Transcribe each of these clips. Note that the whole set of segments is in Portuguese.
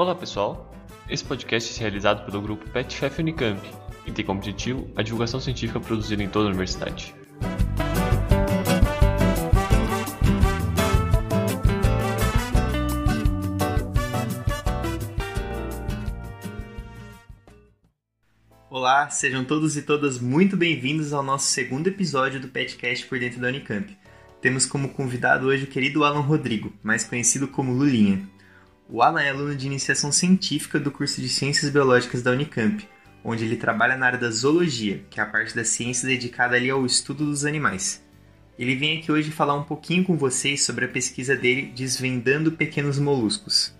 Olá pessoal, esse podcast é realizado pelo grupo PetChef Unicamp e tem como objetivo a divulgação científica produzida em toda a universidade. Olá, sejam todos e todas muito bem-vindos ao nosso segundo episódio do Petcast por dentro da Unicamp. Temos como convidado hoje o querido Alan Rodrigo, mais conhecido como Lulinha. O Alan é aluno de iniciação científica do curso de Ciências Biológicas da Unicamp, onde ele trabalha na área da zoologia, que é a parte da ciência dedicada ali ao estudo dos animais. Ele vem aqui hoje falar um pouquinho com vocês sobre a pesquisa dele Desvendando Pequenos Moluscos.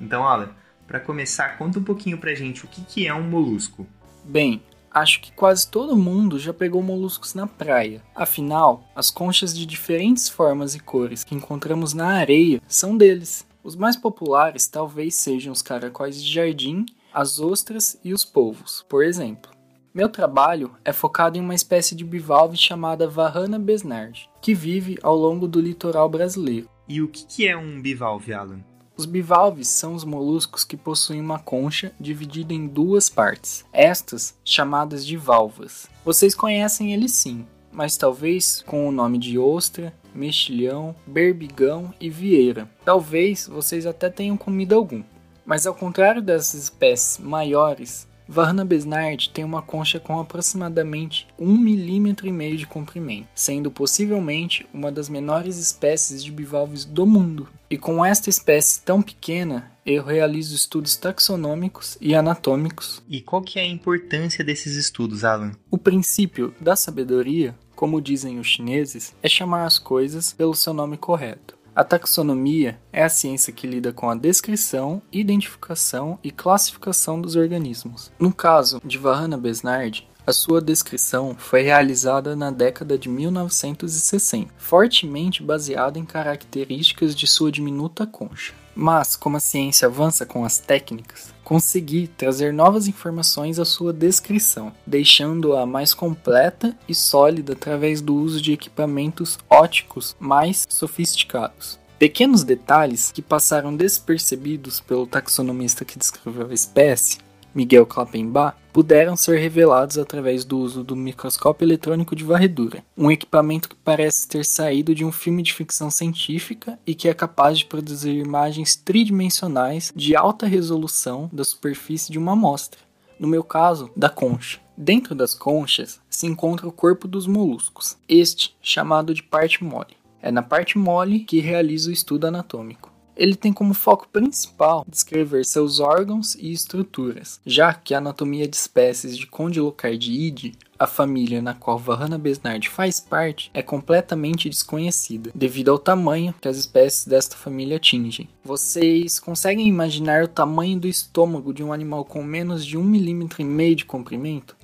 Então, Alan, para começar, conta um pouquinho pra gente o que, que é um molusco. Bem, acho que quase todo mundo já pegou moluscos na praia. Afinal, as conchas de diferentes formas e cores que encontramos na areia são deles. Os mais populares talvez sejam os caracóis de jardim, as ostras e os polvos, por exemplo. Meu trabalho é focado em uma espécie de bivalve chamada Varrana besnard, que vive ao longo do litoral brasileiro. E o que é um bivalve, Alan? Os bivalves são os moluscos que possuem uma concha dividida em duas partes, estas chamadas de valvas. Vocês conhecem eles sim, mas talvez com o nome de ostra, mexilhão, berbigão e vieira. Talvez vocês até tenham comido algum. Mas ao contrário dessas espécies maiores, Varna besnard tem uma concha com aproximadamente 1,5 mm de comprimento, sendo possivelmente uma das menores espécies de bivalves do mundo. E com esta espécie tão pequena, eu realizo estudos taxonômicos e anatômicos. E qual que é a importância desses estudos, Alan? O princípio da sabedoria como dizem os chineses, é chamar as coisas pelo seu nome correto. A taxonomia é a ciência que lida com a descrição, identificação e classificação dos organismos. No caso de Varana Besnard, a sua descrição foi realizada na década de 1960, fortemente baseada em características de sua diminuta concha. Mas, como a ciência avança com as técnicas, consegui trazer novas informações à sua descrição, deixando-a mais completa e sólida através do uso de equipamentos óticos mais sofisticados. Pequenos detalhes que passaram despercebidos pelo taxonomista que descreveu a espécie Miguel Klappenbach, puderam ser revelados através do uso do microscópio eletrônico de varredura, um equipamento que parece ter saído de um filme de ficção científica e que é capaz de produzir imagens tridimensionais de alta resolução da superfície de uma amostra, no meu caso, da concha. Dentro das conchas se encontra o corpo dos moluscos, este chamado de parte mole. É na parte mole que realiza o estudo anatômico ele tem como foco principal descrever seus órgãos e estruturas, já que a anatomia de espécies de Condylocardiidae, a família na qual Varrana besnard faz parte, é completamente desconhecida, devido ao tamanho que as espécies desta família atingem. Vocês conseguem imaginar o tamanho do estômago de um animal com menos de um milímetro e meio de comprimento?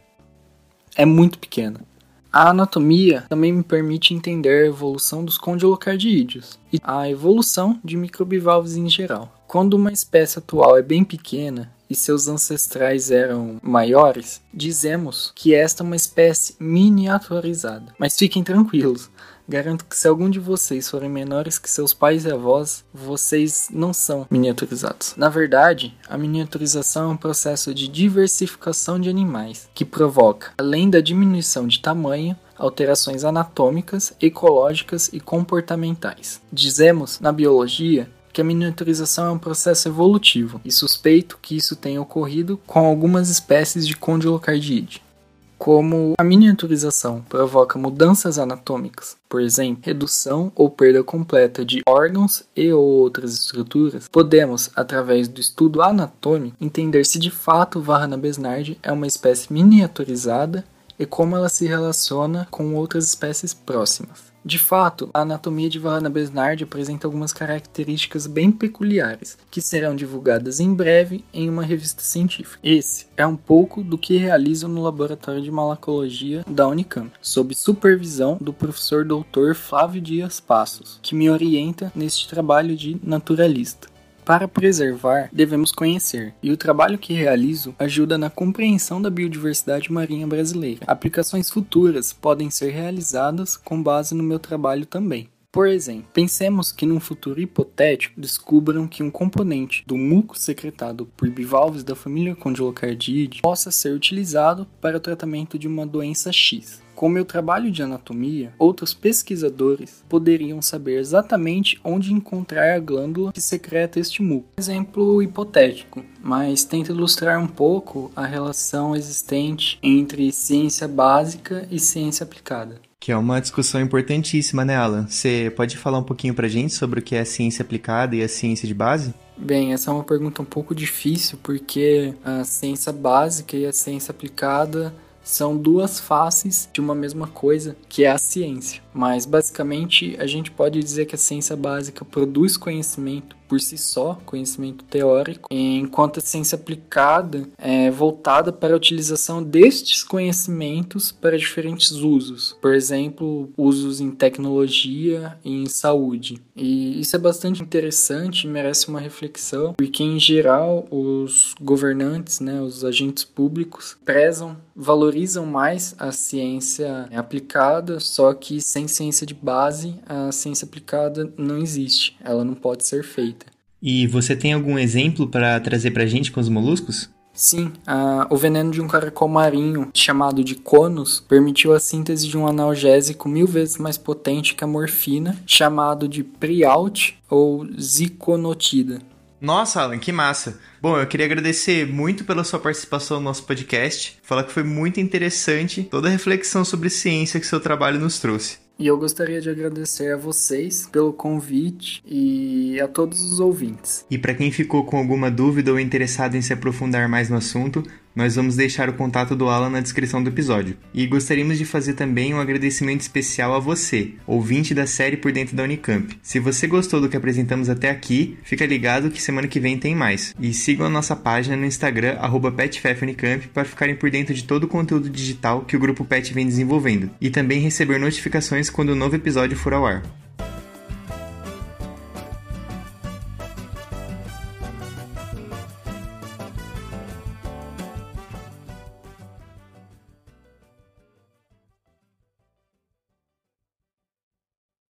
É muito pequeno. A anatomia também me permite entender a evolução dos condylocardiídeos e a evolução de microbivalves em geral. Quando uma espécie atual é bem pequena e seus ancestrais eram maiores, dizemos que esta é uma espécie miniaturizada. Mas fiquem tranquilos, Garanto que se algum de vocês forem menores que seus pais e avós, vocês não são miniaturizados. Na verdade, a miniaturização é um processo de diversificação de animais que provoca, além da diminuição de tamanho, alterações anatômicas, ecológicas e comportamentais. Dizemos na biologia que a miniaturização é um processo evolutivo e suspeito que isso tenha ocorrido com algumas espécies de Condylocardiide como a miniaturização provoca mudanças anatômicas, por exemplo, redução ou perda completa de órgãos e ou outras estruturas, podemos, através do estudo anatômico, entender se de fato Varana besnard é uma espécie miniaturizada e como ela se relaciona com outras espécies próximas. De fato, a anatomia de Varana besnard apresenta algumas características bem peculiares, que serão divulgadas em breve em uma revista científica. Esse é um pouco do que realizo no laboratório de malacologia da Unicamp, sob supervisão do professor Dr. Flávio Dias Passos, que me orienta neste trabalho de naturalista. Para preservar, devemos conhecer, e o trabalho que realizo ajuda na compreensão da biodiversidade marinha brasileira. Aplicações futuras podem ser realizadas com base no meu trabalho também. Por exemplo, pensemos que num futuro hipotético descubram que um componente do muco secretado por bivalves da família Condylocardidae possa ser utilizado para o tratamento de uma doença X. Com meu trabalho de anatomia, outros pesquisadores poderiam saber exatamente onde encontrar a glândula que secreta este muco. Exemplo hipotético, mas tenta ilustrar um pouco a relação existente entre ciência básica e ciência aplicada. Que é uma discussão importantíssima, né, Alan? Você pode falar um pouquinho pra gente sobre o que é a ciência aplicada e a ciência de base? Bem, essa é uma pergunta um pouco difícil porque a ciência básica e a ciência aplicada são duas faces de uma mesma coisa, que é a ciência. Mas basicamente a gente pode dizer que a ciência básica produz conhecimento por si só, conhecimento teórico, enquanto a ciência aplicada é voltada para a utilização destes conhecimentos para diferentes usos, por exemplo, usos em tecnologia e em saúde. E isso é bastante interessante e merece uma reflexão, porque em geral os governantes, né, os agentes públicos prezam, valorizam mais a ciência aplicada, só que sem ciência de base, a ciência aplicada não existe, ela não pode ser feita. E você tem algum exemplo para trazer para a gente com os moluscos? Sim, uh, o veneno de um caracol marinho, chamado de conus, permitiu a síntese de um analgésico mil vezes mais potente que a morfina, chamado de Prialt ou Ziconotida. Nossa, Alan, que massa! Bom, eu queria agradecer muito pela sua participação no nosso podcast, falar que foi muito interessante toda a reflexão sobre ciência que seu trabalho nos trouxe. E eu gostaria de agradecer a vocês pelo convite e a todos os ouvintes. E para quem ficou com alguma dúvida ou interessado em se aprofundar mais no assunto, nós vamos deixar o contato do Alan na descrição do episódio. E gostaríamos de fazer também um agradecimento especial a você, ouvinte da série Por Dentro da Unicamp. Se você gostou do que apresentamos até aqui, fica ligado que semana que vem tem mais. E sigam a nossa página no Instagram, PetFefUnicamp, para ficarem por dentro de todo o conteúdo digital que o Grupo Pet vem desenvolvendo. E também receber notificações quando o um novo episódio for ao ar.